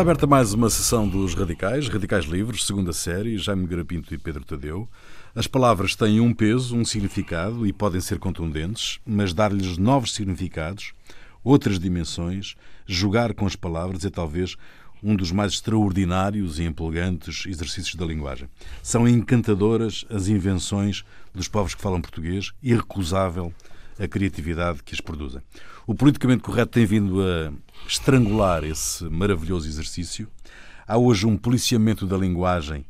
Está aberta mais uma sessão dos Radicais, Radicais Livres, segunda série, Jaime Garapinto e Pedro Tadeu. As palavras têm um peso, um significado e podem ser contundentes, mas dar-lhes novos significados, outras dimensões, jogar com as palavras é talvez um dos mais extraordinários e empolgantes exercícios da linguagem. São encantadoras as invenções dos povos que falam português, irrecusável a criatividade que as produzem. O politicamente correto tem vindo a estrangular esse maravilhoso exercício. Há hoje um policiamento da linguagem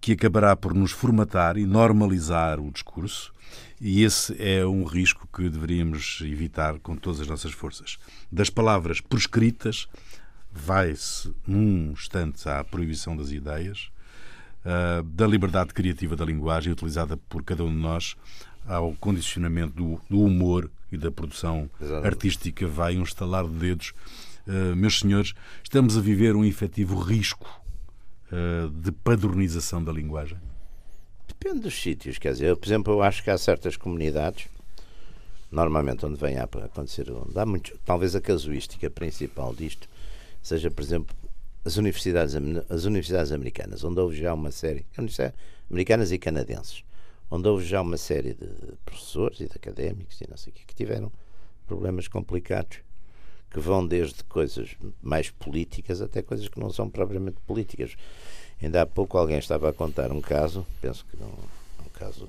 que acabará por nos formatar e normalizar o discurso, e esse é um risco que deveríamos evitar com todas as nossas forças. Das palavras prescritas, vai-se num instante à proibição das ideias, ah, da liberdade criativa da linguagem utilizada por cada um de nós ao condicionamento do, do humor e da produção Exatamente. artística vai um estalar de dedos. Uh, meus senhores, estamos a viver um efetivo risco uh, de padronização da linguagem? Depende dos sítios, quer dizer, eu, por exemplo, eu acho que há certas comunidades, normalmente onde vem a acontecer, onde há muito, talvez a casuística principal disto seja, por exemplo, as universidades, as universidades americanas, onde houve já uma série, americanas e canadenses, onde houve já uma série de professores e de académicos e não sei o que, que tiveram problemas complicados que vão desde coisas mais políticas até coisas que não são propriamente políticas. Ainda há pouco alguém estava a contar um caso, penso que é um caso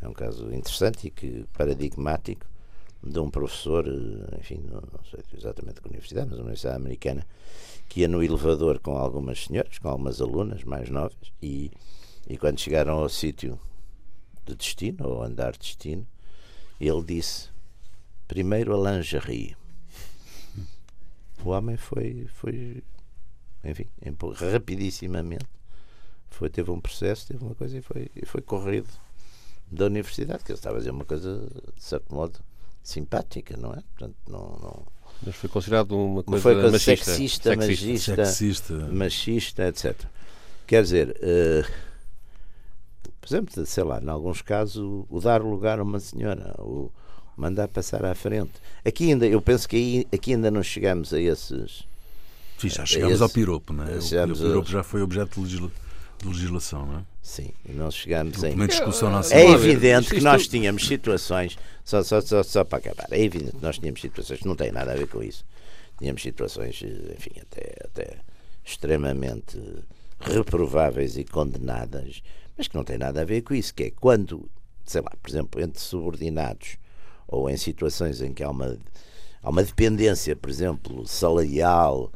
é um caso interessante e que paradigmático de um professor, enfim, não, não sei exatamente que universidade, mas uma universidade americana, que ia no elevador com algumas senhoras, com algumas alunas mais novas, e, e quando chegaram ao sítio de destino, ou andar de destino, ele disse: primeiro a lingerie. O homem foi, foi enfim, rapidissimamente, foi, teve um processo, teve uma coisa e foi, e foi corrido da universidade, que ele estava a dizer uma coisa, de certo modo, simpática, não é? Portanto, não, não. Mas foi considerado uma coisa, foi coisa machista, sexista, sexista, machista, machista, etc. Quer dizer, uh, por exemplo, sei lá, em alguns casos, o, o dar lugar a uma senhora, o mandar passar à frente. Aqui ainda, eu penso que aí, aqui ainda não chegamos a esses. Sim, já chegamos esse, ao piropo, não é? O, o piropo já foi objeto de, de legislação, não é? Sim, e nós chegamos em. discussão na é evidente que nós tínhamos situações, só, só, só, só para acabar, é evidente que nós tínhamos situações que não têm nada a ver com isso. Tínhamos situações, enfim, até, até extremamente reprováveis e condenadas mas que não tem nada a ver com isso, que é quando, sei lá, por exemplo, entre subordinados ou em situações em que há uma, há uma dependência, por exemplo, salarial,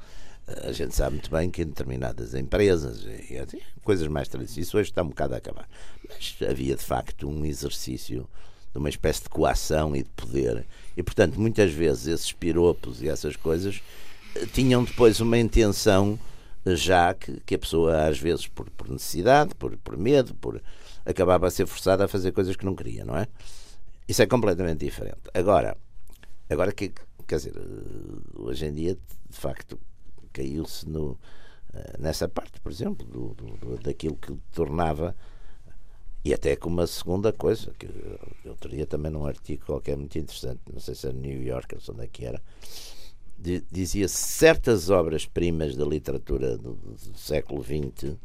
eh, a gente sabe muito bem que em determinadas empresas, e coisas mais tradicionais, isso hoje está um bocado a acabar. Mas havia de facto um exercício de uma espécie de coação e de poder, e portanto, muitas vezes esses piropos e essas coisas eh, tinham depois uma intenção já que, que a pessoa, às vezes, por, por necessidade, por, por medo, por acabava a ser forçada a fazer coisas que não queria, não é? Isso é completamente diferente. Agora, agora que, quer dizer, hoje em dia, de facto, caiu-se no, eh, nessa parte, por exemplo, do, do, daquilo que tornava e até com uma segunda coisa, que eu teria também num artigo qualquer muito interessante, não sei se é New York ou onde é que era, dizia certas obras-primas da literatura do, do, século XX,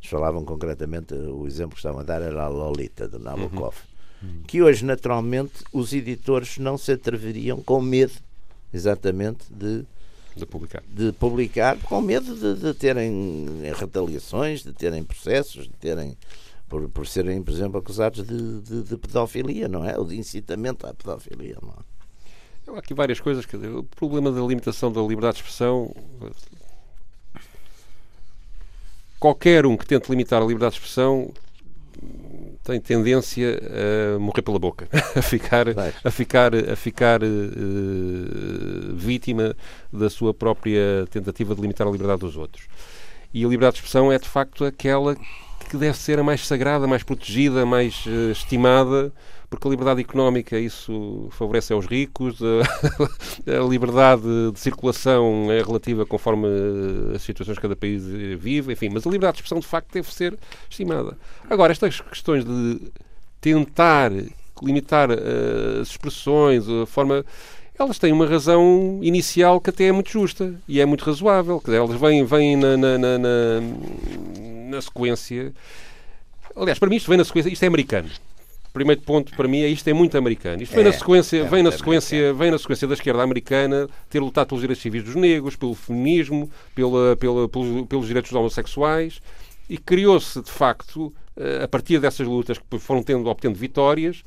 falavam concretamente, o exemplo que estavam a dar era a Lolita, de Nabokov, uhum. Que hoje, naturalmente, os editores não se atreveriam com medo, exatamente, de, de publicar. De publicar, com medo de, de terem retaliações, de terem processos, de terem. Por, por serem, por exemplo, acusados de, de, de pedofilia, não é? Ou de incitamento à pedofilia, não é? Há aqui várias coisas. Quer dizer, o problema da limitação da liberdade de expressão. Qualquer um que tente limitar a liberdade de expressão tem tendência a morrer pela boca, a ficar, a ficar, a ficar uh, vítima da sua própria tentativa de limitar a liberdade dos outros. E a liberdade de expressão é de facto aquela que deve ser a mais sagrada, mais protegida, mais uh, estimada porque a liberdade económica isso favorece aos ricos, a, liberdade de circulação é relativa conforme as situações que cada país vive, enfim, mas a liberdade de expressão de facto deve ser estimada. Agora, estas questões de tentar limitar uh, as expressões, a forma elas têm uma razão inicial que até é muito justa e é muito razoável. Dizer, elas vêm, vêm na, na, na, na, na sequência. Aliás, para mim isto vem na sequência, isto é americano primeiro ponto para mim é isto é muito americano. Isto vem na é, sequência, é vem na sequência, americano. vem na sequência da esquerda americana ter lutado pelos direitos civis dos negros, pelo feminismo, pela, pela, pelos, pelos direitos dos homossexuais e criou-se de facto eh, a partir dessas lutas que foram tendo obtendo vitórias,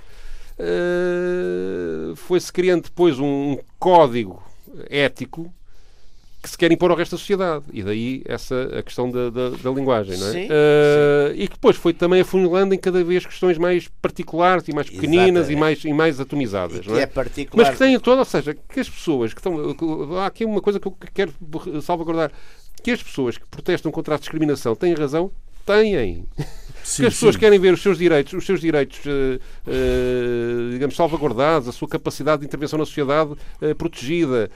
eh, foi-se criando depois um código ético que se quer impor ao resto da sociedade. E daí essa a questão da, da, da linguagem, não é? Sim, uh, sim. E que depois foi também afunilando em cada vez questões mais particulares e mais pequeninas e mais, e mais atomizadas. E não é? é particular... Mas que têm toda, ou seja, que as pessoas que estão. Há aqui uma coisa que eu quero salvaguardar. Que as pessoas que protestam contra a discriminação têm razão? Têm. Sim, as pessoas sim. querem ver os seus direitos, os seus direitos, uh, uh, digamos, salvaguardados, a sua capacidade de intervenção na sociedade uh, protegida.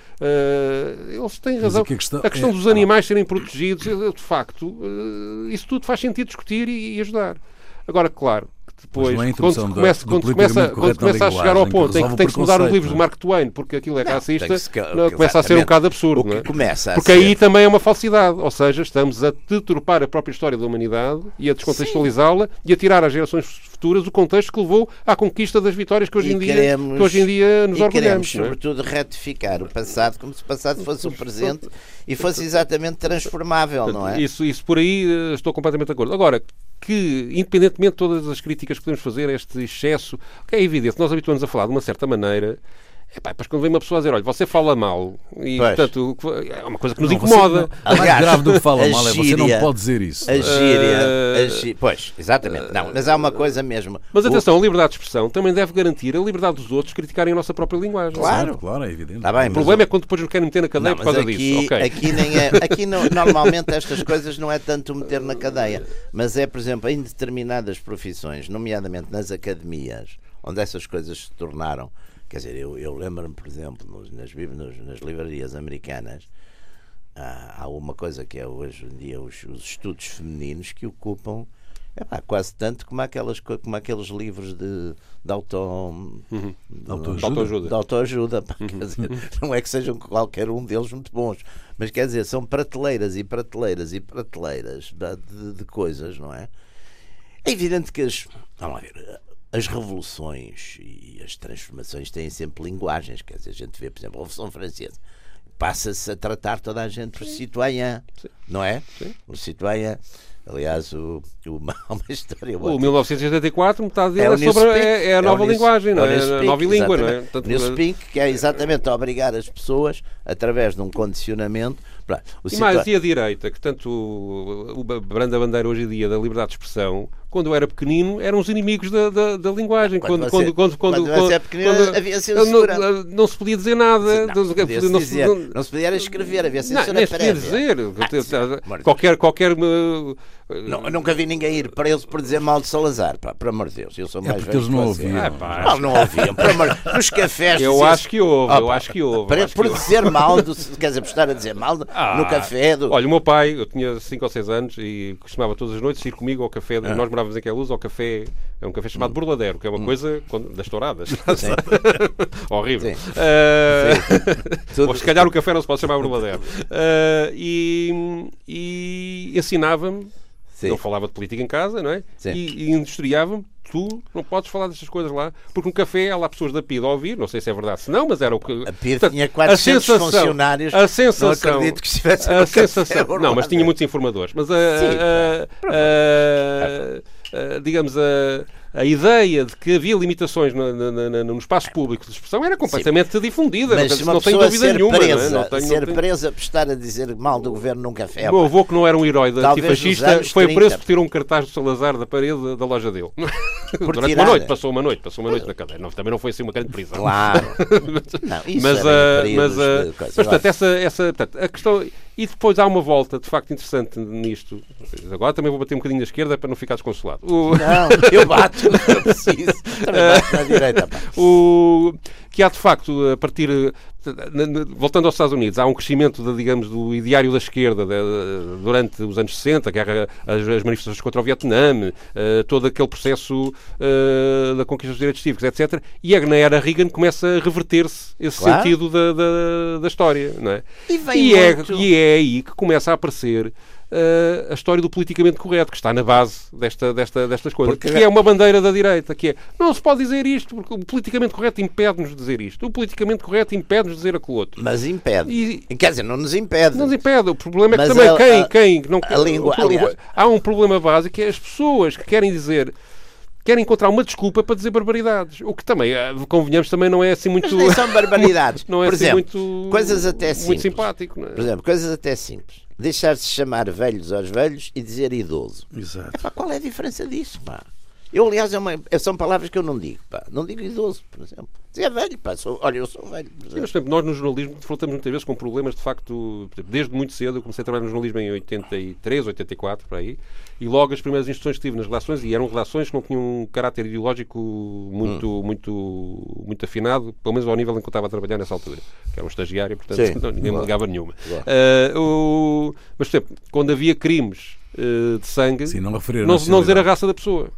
eles têm razão. A questão, a questão, é... dos animais serem protegidos, de facto, isso tudo faz sentido discutir e, e ajudar. Agora, claro, depois, é quando se começa, quando começa, quando começa a chegar ao ponto em que tem que mudar os livros de Mark Twain porque aquilo é racista, não, começa a ser um bocado absurdo. Não é? começa porque aí também é uma falsidade. Ou seja, estamos a deturpar a própria história da humanidade e a descontextualizá-la e a tirar às gerações futuras o contexto que levou à conquista das vitórias que hoje, em, dia, queremos, que hoje em dia nos e orgulhamos. Queremos, é? sobretudo, retificar o passado como se o passado fosse o presente e fosse exatamente transformável, não é? Isso, isso por aí eh, estou completamente de acordo. Agora, que, independentemente de todas as críticas que podemos fazer a este excesso, que é evidente, nós habituamos a falar de uma certa maneira, é pá, depois quando vem uma pessoa a dizer, olha, você fala mal, e pois. portanto é uma coisa que nos não, incomoda. Você, mais grave do que fala mal é você não pode dizer isso. A gíria, uh, a gíria, pois, exatamente, não, mas há uma coisa mesmo. Mas atenção, a liberdade de expressão também deve garantir a liberdade dos outros criticarem a nossa própria linguagem. Claro, claro, é evidente. Tá bem, o problema é quando depois nos querem meter na cadeia não, por causa aqui, disso. Okay. Aqui, nem é, aqui não, normalmente estas coisas não é tanto meter na cadeia, mas é, por exemplo, em determinadas profissões, nomeadamente nas academias, onde essas coisas se tornaram Quer dizer, eu, eu lembro-me, por exemplo, nos, nas, nos, nas livrarias americanas, há, há uma coisa que é hoje em dia os, os estudos femininos que ocupam epá, quase tanto como, aquelas, como aqueles livros de, de, auto, uhum. de autoajuda. De autoajuda pá, uhum. dizer, não é que sejam qualquer um deles muito bons, mas quer dizer, são prateleiras e prateleiras e prateleiras de, de, de coisas, não é? É evidente que as. Vamos lá ver as revoluções e as transformações têm sempre linguagens. Quer dizer, a gente vê, por exemplo, a Revolução Francesa. Passa-se a tratar toda a gente por citoyen, não é? Sim. O citoyen. Aliás, o, o, uma história. O 1984, metade dele é, é sobre é, é a nova é linguagem, não é? A nova língua, não é? Portanto, Newspeak, que é exatamente obrigar as pessoas, através de um condicionamento, e mais, e a direita, que tanto o, branda bandeira hoje em dia da liberdade de expressão, quando eu era pequenino, eram os inimigos da, da, da linguagem. Quando, quando, quando, quando, quando, quando, quando havia censura. Não, não, se podia dizer nada. Não, não, podia não, dizer, não, não, se podia escrever, havia censura não, nem se podia dizer. Ah, qualquer, qualquer não, nunca vi ninguém ir preso por dizer mal de Salazar, pá, por amor de Deus. Eu sou é mais é porque eles não ouviam. Ah, pá, não, não ouviam. Por amor, nos cafés. Eu dizer, acho que houve, eu acho que houve. Para, por dizer mal, do, quer dizer, por estar a dizer mal ah, no café. Do... Olha, o meu pai, eu tinha 5 ou 6 anos e costumava todas as noites ir comigo ao café. Ah. Nós morávamos em Queluz, ao café. É um café chamado hum. Burladeiro, que é uma hum. coisa das touradas. Horrível. Sim. Uh, Sim. ou se calhar o café não se pode chamar Burladeiro. Uh, e, e ensinava-me Sim. Ele falava de política em casa, não é? Sim. E, e industriava-me tu não podes falar destas coisas lá, porque no café há lá pessoas da PID a ouvir, não sei se é verdade, se não, mas era o que. A PID Portanto, tinha 400 a sensação, funcionários, a sensação, não acredito que estivesse a sensação, Não, mas tinha muitos informadores, mas a, Sim, a, a, digamos, a a ideia de que havia limitações no, no, no, no espaço público de expressão era completamente Sim. difundida. Mas não, não tenho dúvida nenhuma. Presa, não, é? não tenho, ser tenho... presa por estar a dizer mal do governo num café. O meu avô, que não era um herói antifascista, foi 30. preso por tirar um cartaz do Salazar da parede da loja dele. Por Durante tirar. uma noite, passou uma noite, passou uma noite na cadeia. Não, também não foi assim uma grande prisão. Claro. não, mas, uh, mas, uh, mas, portanto, essa, essa, portanto, a questão e depois há uma volta, de facto, interessante nisto. Agora também vou bater um bocadinho na esquerda para não ficar desconsolado. O... Não, eu bato, eu preciso. Também bato na direita. Pá. O... que há de facto, a partir. Voltando aos Estados Unidos, há um crescimento, de, digamos, do ideário da esquerda de, durante os anos 60, guerra, as, as manifestações contra o Vietnã, uh, todo aquele processo uh, da conquista dos direitos cívicos, etc. E na era Reagan começa a reverter-se esse claro. sentido da, da, da, história. Não é? E, e, é, e é aí que começa a aparecer uh, a história do politicamente correto, que está na base desta, desta, destas coisas, porque... que é uma bandeira da direita, que é não se pode dizer isto, porque o politicamente correto impede-nos de dizer isto, o politicamente correto impede-nos de dizer aquilo outro. Mas impede. E... Quer dizer, não nos impede. Não nos impede. O problema é que Mas também a, quem, a, quem não a língua, aliás... há um problema básico que é as pessoas que querem dizer querem encontrar uma desculpa para dizer barbaridades. O que também, eh, convenhamos, também não é assim muito. Mas são barbaridades. não é Por assim exemplo, muito. Coisas até simples. Muito simpático, não é? Por exemplo, coisas até simples deixar-se chamar velhos aos velhos e dizer idoso. Exato. Epá, qual é a diferença disso, pá? Eu, aliás, é uma, são palavras que eu não digo, pá. Não digo idoso, por exemplo. Se é velho, pá. Sou, olha, eu sou velho. Sim, mas, exemplo, nós no jornalismo faltamos muitas vezes com problemas, de facto, desde muito cedo. Eu comecei a trabalhar no jornalismo em 83, 84, por aí. E logo as primeiras instruções que tive nas relações, e eram relações que não tinham um caráter ideológico muito, hum. muito, muito afinado, pelo menos ao nível em que eu estava a trabalhar nessa altura. Que era um estagiário, portanto, Sim, não, ninguém me ligava nenhuma. Uh, o... Mas, por exemplo, quando havia crimes uh, de sangue, Sim, não, não, não dizer a raça da pessoa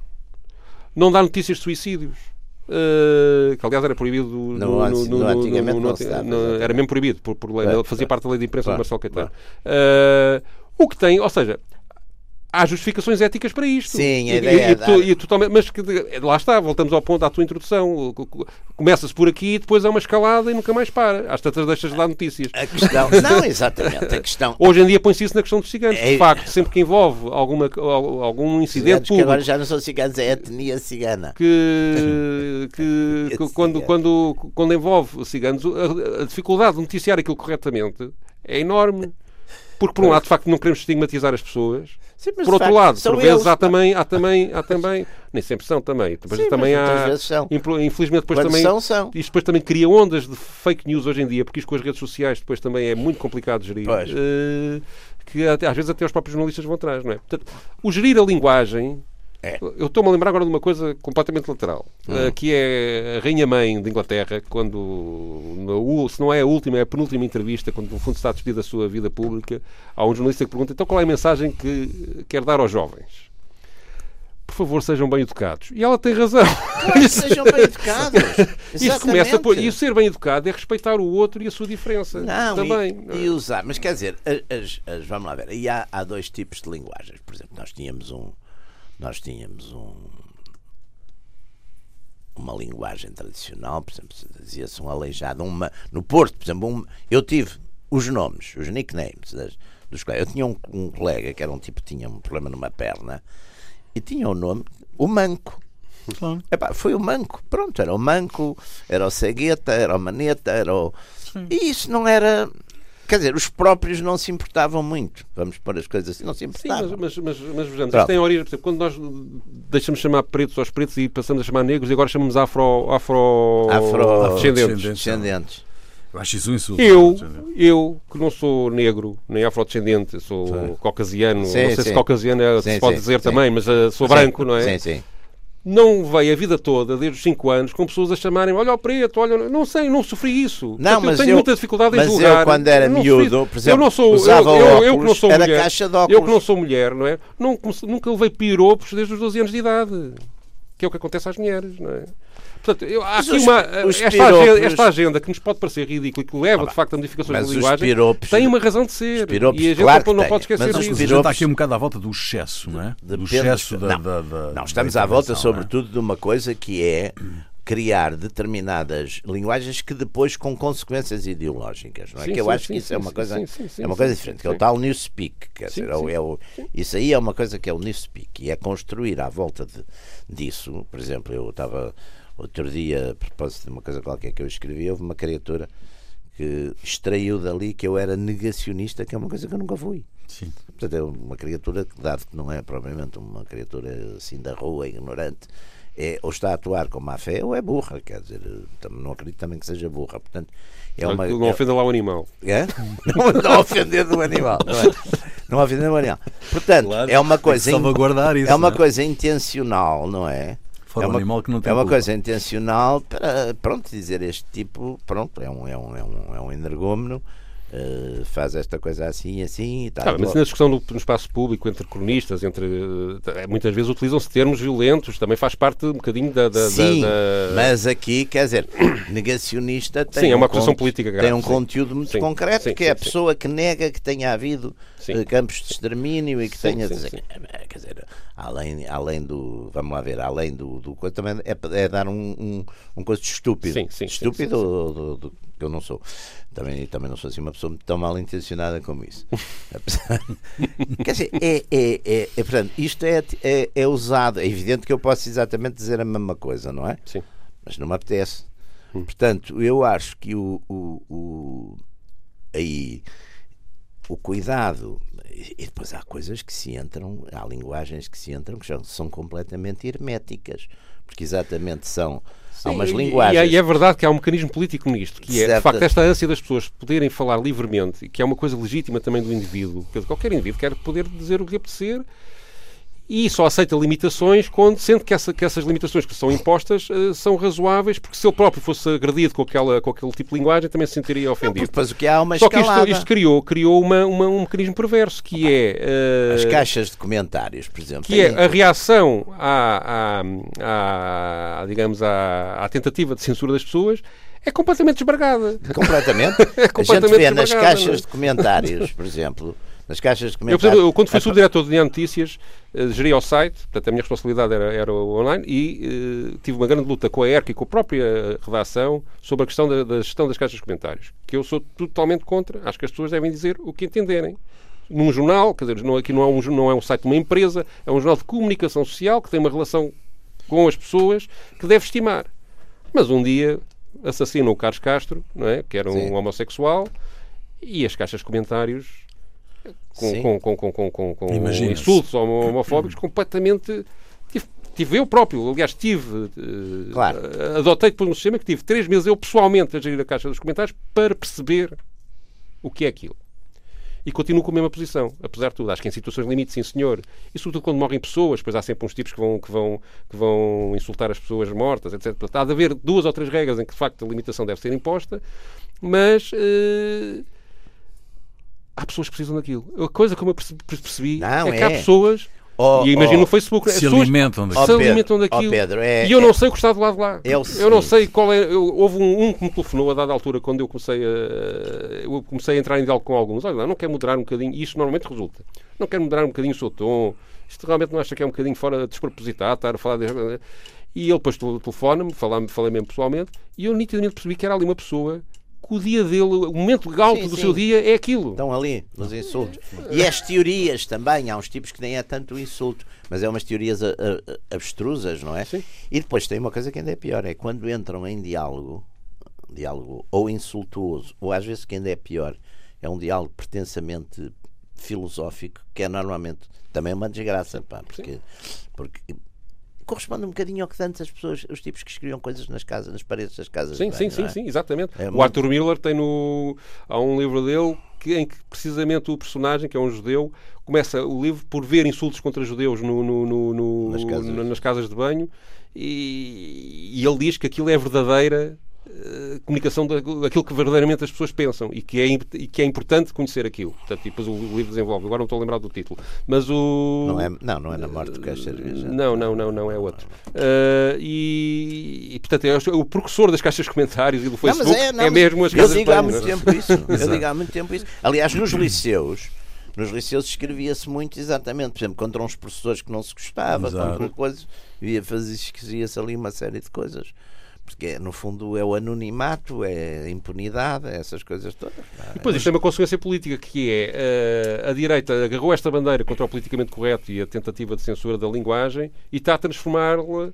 não dá notícias de suicídios. Uh, que aliás era proibido no, no, no, no antigamente no, não era mesmo proibido por, por lei, é, fazia parte da lei de imprensa claro, do Marcelo Caetano. Uh, o que tem, ou seja, há justificações éticas para isto. Sim, a ideia e, e, e, totalmente, Mas que, lá está, voltamos ao ponto da tua introdução. Começa-se por aqui e depois é uma escalada e nunca mais para. Às tantas deixas de dar notícias. A questão... Não, exatamente. A questão... Hoje em dia põe-se isso na questão dos ciganos. É... De facto, sempre que envolve alguma, algum incidente público... Que agora já não são ciganos, é etnia cigana. Que, que, que quando, quando, quando envolve ciganos, a, a dificuldade de noticiar aquilo corretamente é enorme. Porque, por um lado, de facto, não queremos estigmatizar as pessoas. Sim, por outro lado, por vezes há também, há também, há também, nem sempre são também. Depois Sim, também há, infelizmente, depois Quando também, são, são. isto depois também cria ondas de fake news hoje em dia, porque isto com as redes sociais depois também é muito complicado de gerir. Uh, que até, às vezes até os próprios jornalistas vão atrás, não é? Portanto, o gerir a linguagem é. Eu estou-me a lembrar agora de uma coisa completamente lateral, hum. uh, que é a Rainha-Mãe de Inglaterra, quando, se não é a última, é a penúltima entrevista, quando no fundo está a despedir da sua vida pública, há um jornalista que pergunta, então qual é a mensagem que quer dar aos jovens? Por favor, sejam bem educados. E ela tem razão. Claro, sejam bem educados. Isso começa por, e o ser bem educado é respeitar o outro e a sua diferença. Não, também. E, e usar. Mas quer dizer, as, as, vamos lá ver. E há, há dois tipos de linguagens. Por exemplo, nós tínhamos um, nós tínhamos um, uma linguagem tradicional, por exemplo, dizia-se um aleijado, uma, no Porto, por exemplo, um, eu tive os nomes, os nicknames das, dos colegas. Eu tinha um, um, colega que era um tipo tinha um problema numa perna e tinha o nome, o Manco. Claro. Epá, foi o Manco, pronto, era o Manco, era o Cegueta, era o Maneta, era o. Sim. E isso não era Quer dizer, os próprios não se importavam muito. Vamos pôr as coisas assim, não se importavam. Sim, mas, mas, mas, mas vejamos, isto tem origem, por exemplo, quando nós deixamos chamar pretos aos pretos e passamos a chamar negros e agora chamamos afro, afro, afro descendentes. descendentes. Eu acho isso um insulto. Eu, eu, que não sou negro, nem afrodescendente, sou sim. caucasiano, sim, não sei sim. se caucasiano é, se pode dizer também, mas uh, sou branco, não é? Sim, sim não veio a vida toda, desde os 5 anos, com pessoas a chamarem olha o preto, olha. Não sei, não sofri isso. Não, mas eu tenho eu, muita dificuldade em julgar. Eu, quando era miúdo, por exemplo, eu não sou, usava eu, eu, óculos, eu que não sou era mulher, caixa de óculos. Eu que não sou mulher, não é? Não, nunca levei piropos desde os 12 anos de idade. Que é o que acontece às mulheres, não é? Portanto, eu, há aqui os, uma, os esta, piropos... agenda, esta, agenda, que nos pode parecer ridícula e que leva, ah, de facto, a modificações da linguagem, piropos, tem uma razão de ser. Piropos, e a gente claro não, não pode esquecer mas disso. Os piropos... está aqui um bocado à volta do excesso, não é? Do excesso da, da, da, Não, estamos à volta, sobretudo, é? de uma coisa que é criar determinadas linguagens que depois com consequências ideológicas, não é? Sim, que eu sim, acho sim, que isso é uma coisa é uma coisa diferente, que é o tal newspeak, quer dizer, é, é o, isso aí é uma coisa que é o newspeak e é construir à volta de, disso, por exemplo, eu estava outro dia, a propósito de uma coisa qualquer que eu escrevi, houve uma criatura que extraiu dali que eu era negacionista, que é uma coisa que eu nunca fui. Sim. Portanto, é uma criatura que, dado que não é propriamente uma criatura assim da rua, ignorante, é, ou está a atuar com má fé ou é burra, quer dizer, não acredito também que seja burra. Portanto, é uma, não, ofenda lá o animal. É? Não, não ofender do animal, não é? Não ofender do animal. Portanto, claro, é uma coisa. Salvaguardar isso. É uma é? coisa intencional, não é? Forma é uma, animal que não tem É uma culpa. coisa intencional para, pronto, dizer este tipo, pronto, é um, é um, é um, é um energúmeno, eh, faz esta coisa assim, assim e tal. Tá, mas na discussão no, no espaço público, entre cronistas, entre eh, muitas vezes utilizam-se termos violentos, também faz parte um bocadinho da. da- da- Sim, da- mas aqui, quer dizer, negacionista tem Sim, é uma um acusação conte- política Tem grave, um sim. conteúdo muito Sim, concreto, sim, que é a pessoa que nega que tenha havido eh, campos de extermínio e que tenha. dizer- Quer dizer, além, além do. Vamos lá ver, além do. do também é, é dar um, um, um coisa de estúpido. Sim, sim, estúpido do- do- do- que eu não sou. Também, também não sou assim uma pessoa tão mal intencionada como isso. Apesar- Quer dizer, é, é, é, é, portanto, isto é, é, é usado. É evidente que eu posso exatamente dizer a mesma coisa, não é? Sim. mas não me apetece. Portanto, eu acho que o, o, o- aí o cuidado e depois há coisas que se entram, há linguagens que se entram que são completamente herméticas, porque exatamente são há umas linguagens. E, é verdade que há um mecanismo político nisto, que é, de Certas- facto, esta ânsia das pessoas poderem falar livremente, que é uma coisa legítima também do indivíduo. Qualquer indivíduo quer poder dizer o que lhe apetecer e só aceita limitações quando sente que, essa- que essas limitações que são impostas eh, são razoáveis, porque se ele próprio fosse agredido com, aquela, com aquele tipo de linguagem também se sentiria ofendido. depois o que há é uma Só que isto, escalada. isto criou, criou uma, uma- um mecanismo perverso, que é... eh, As caixas de comentários, por exemplo. que é a reação à, à- à, digamos, à, à tentativa de censura das pessoas é completamente desbargada. Completamente. a completamente gente vê nas não é? caixas de comentários, por exemplo, nas caixas de Eu, comentários. por exemplo, eu, quando fui subdiretor de DIA Notícias, eh, geria o site, portanto a minha responsabilidade era, era o online, e eh, tive uma grande luta com a ERC e com a própria redação sobre a questão da, da gestão das caixas de comentários, que eu sou totalmente contra. Acho que as pessoas devem dizer o que entenderem. Num jornal, quer dizer, não, aqui não é, um, não é um site de uma empresa, é um jornal de comunicação social que tem uma relação com as pessoas que deve estimar. Mas um dia assassinam o Carlos Castro, não é? que era um Sim. homossexual, e as caixas de comentários com, com, com, com, com, com, insultos homo- homofóbicos completamente. Tive, tive eu próprio, aliás, tive. eh, Claro. Adotei depois um sistema que tive três meses eu pessoalmente a gerir a caixa dos comentários para perceber o que é aquilo. E continuo com a mesma posição, apesar de tudo. Acho que em situações limite, sim senhor. E sobretudo quando morrem pessoas, depois há sempre uns tipos que vão, que vão, que vão insultar as pessoas mortas, etc. Portanto, há de haver duas ou três regras em que de facto a limitação deve ser imposta, mas eh, há pessoas que precisam daquilo. A coisa como eu perce- percebi Não, é que há é. pessoas, Oh, e imagino oh, no Facebook, as Se pessoas alimentam oh, daquilo. se alimentam oh, daquilo. Pedro, é- e eu é- não sei o que está do lado de lá. É eu não seguinte. sei qual é. eu- houve um, um que me telefonou a dada altura quando eu comecei a, eu comecei a entrar em diálogo com alguns. Olha lá, não quero moderar um bocadinho. E isto normalmente resulta. Não quero moderar um bocadinho o seu tom. Isto realmente não acha que é um bocadinho fora despropositado estar a falar. De... E ele depois tel- telefona-me, falei, falei mesmo pessoalmente, e eu nitidamente percebi que era ali uma pessoa que o dia dele, o momento alto Sim, do sim. seu dia é aquilo. Estão ali, nos insultos. E as teorias também, há uns tipos que nem é tanto o insulto, mas é umas teorias a- a- a- abstrusas, não é? Sim. E depois tem uma coisa que ainda é pior, é quando entram em diálogo, diálogo ou insultuoso, ou às vezes que ainda é pior, é um diálogo pretensamente filosófico, que é normalmente também uma desgraça, pá, porque, porque corresponde um bocadinho ao que antes as pessoas, os tipos que escreviam coisas nas casas, nas paredes das casas. Sim, de sim, sim, é? sim, exatamente. É o muito- Arthur Miller tem no. Há um livro dele que, em que precisamente o personagem, que é um judeu, começa o livro por ver insultos contra judeus no, no- no- no- Nas casas. nas casas de banho e, e ele diz que aquilo é verdadeira comunicação daquilo que verdadeiramente as pessoas pensam e que é, e que é importante conhecer aquilo. Portanto, e depois o livro desenvolve. Agora não estou a lembrar do título. Mas o. Não é, não, não é na morte do queijo cerveja. Não, não, não, não é outro. Uh, e, e, portanto, é o precursor das caixas de comentários e do Não, Facebook mas é, não, mas mesmo as eu digo de há muito não é? tempo isso. Eu digo há muito tempo isso. Aliás, nos liceus, nos liceus escrevia-se muito exatamente, por exemplo, contra uns professores que não se gostava, Exato. contra coisas, ia fazer escrevia-se ali uma série de coisas. Porque no fundo é o anonimato, é a impunidade, é essas coisas todas. é? Depois, isto tem uma consequência política que é uh, a direita agarrou esta bandeira contra o politicamente correto e a tentativa de censura da linguagem e está a transformá-la.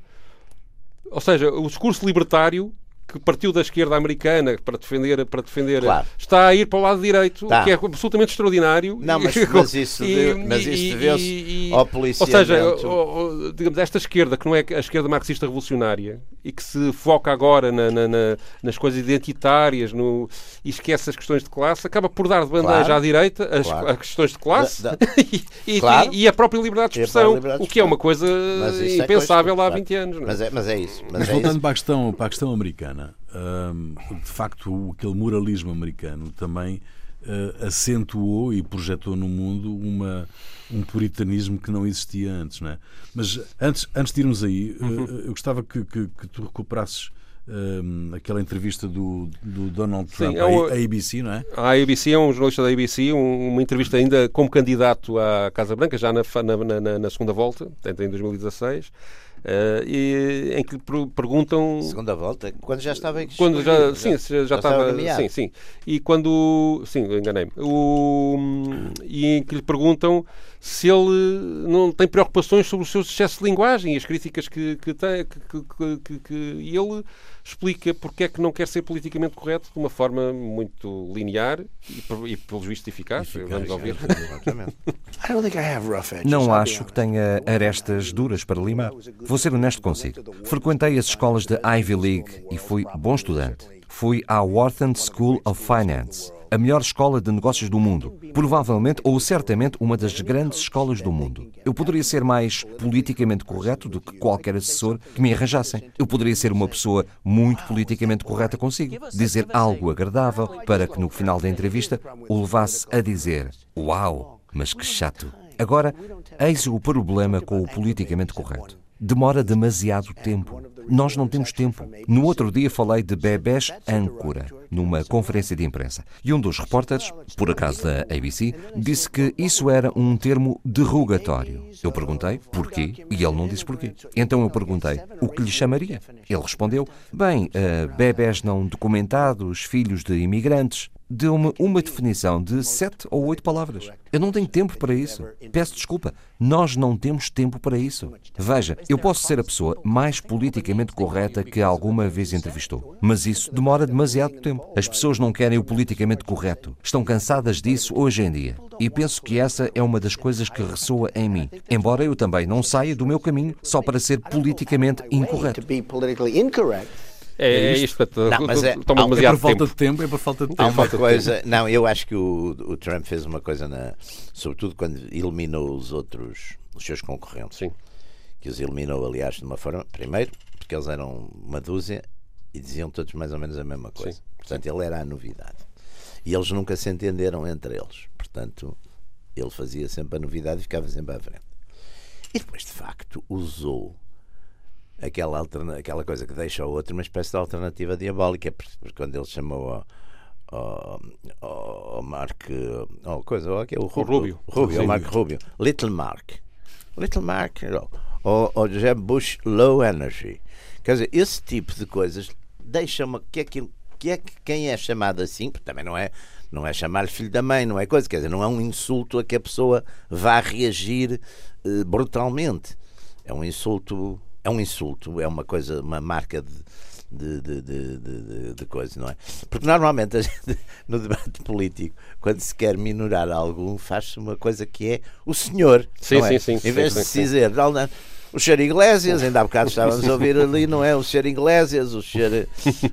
Ou seja, o discurso libertário que partiu da esquerda americana para defender, para defender Claro. está a ir para o lado direito, Tá. o que é absolutamente extraordinário. Não, mas, mas isso, E- deu- mas e- isso e- deveu-se ao Ou seja, policiamento. o- o- digamos, esta esquerda, que não é a esquerda marxista revolucionária, e que se foca agora na, na, na, nas coisas identitárias no, e esquece as questões de classe, acaba por dar de bandeja Claro. à direita as, Claro. as questões de classe Da- da- e, e- Claro. e a própria liberdade de expressão, liberdade de o que é uma expressão. coisa Mas isso é impensável coisa- há 20 anos. não é? Mas é, mas é isso. Mas Mas é voltando isso. para a questão, para a questão americana, hum, de facto, aquele moralismo americano também eh, acentuou e projetou no mundo uma, um puritanismo que não existia antes. Não é? Mas antes, antes de irmos aí, eh, Uhum. eu gostava que, que- que tu recuperasses hum, aquela entrevista do, do Donald Trump é o- à ABC, não é? A ABC é um jornalista da ABC, um- uma entrevista ainda como candidato à Casa Branca, já na, na, na- na segunda volta, em 2016, eh, e, em que lhe per- perguntam Segunda volta, quando já estava quando já, sim, já, já estava, sim, sim. E quando, sim, enganei-me. O, e em que lhe perguntam se ele não tem preocupações sobre os seus excessos de linguagem e as críticas que, que tem, que, que- que- que- e ele explica porque é que não quer ser politicamente correto de uma forma muito linear e, por- e pelos vistos eficaz. Vamos ouvir. Exatamente. I don't think I have rough edges. Não acho que tenha arestas duras para limar. Vou ser honesto consigo. Frequentei as escolas da Ivy League e fui bom estudante. Fui à Wharton School of Finance, a melhor escola de negócios do mundo. Provavelmente ou certamente uma das grandes escolas do mundo. Eu poderia ser mais politicamente correto do que qualquer assessor que me arranjassem. Eu poderia ser uma pessoa muito politicamente correta consigo. Dizer algo agradável para que no final da entrevista o levasse a dizer: Uau, mas que chato. Agora, eis o problema com o politicamente correto. Demora demasiado tempo. Nós não temos tempo. No outro dia falei de bebés âncora, numa conferência de imprensa. E um dos repórteres, por acaso da ABC, disse que isso era um termo derrogatório. Eu perguntei porquê e ele não disse porquê. Então eu perguntei o que lhe chamaria. Ele respondeu: bem, uh, bebés não documentados, filhos de imigrantes. Deu-me uma definição de sete ou oito palavras. Eu não tenho tempo para isso. Peço desculpa. Nós não temos tempo para isso. Veja, eu posso ser a pessoa mais politicamente correta que alguma vez entrevistou. Mas isso demora demasiado tempo. As pessoas não querem o politicamente correto. Estão cansadas disso hoje em dia. E penso que essa é uma das coisas que ressoa em mim. Embora eu também não saia do meu caminho só para ser politicamente incorreto. É, é isto, Não, mas é- toma há- é por demasiado falta tempo. de tempo, é por falta de Há tempo. uma coisa. Não, eu acho que o, o Trump fez uma coisa, na, sobretudo quando eliminou os outros, os seus concorrentes. Sim. Que os eliminou, aliás, de uma forma. Primeiro, porque eles eram uma dúzia e diziam todos mais ou menos a mesma coisa. Sim, Portanto, ele era a novidade. E eles nunca se entenderam entre eles. Portanto, ele fazia sempre a novidade e ficava sempre à frente. E depois, de facto, usou aquela, alterna aquela coisa que deixa ao outro uma espécie de alternativa diabólica. Porque quando ele chamou ao, ao, ao, ao Mark. Ao coisa, ao, que é o Rubio. Rubio, ao Sim. Mark Rubio. Little Mark. Little Mark. Ou, ou Jeb Bush Low Energy. Quer dizer, esse tipo de coisas deixa-me. Que é aquilo, que é que quem é chamado assim, porque também não é. Não é chamar filho da mãe, não é coisa, quer dizer, não é um insulto a que a pessoa vá reagir eh, brutalmente. É um insulto, é um insulto, é uma coisa, uma marca de, de, de, de, de, coisa, não é? Porque normalmente a gente, no debate político, quando se quer minorar algum, faz-se uma coisa que é o senhor. Sim, é? sim, sim, Em vez sim, de se dizer, o Sr. Iglesias, ainda há bocado estávamos a ouvir ali, não é? O Sr. Iglesias, o Sr.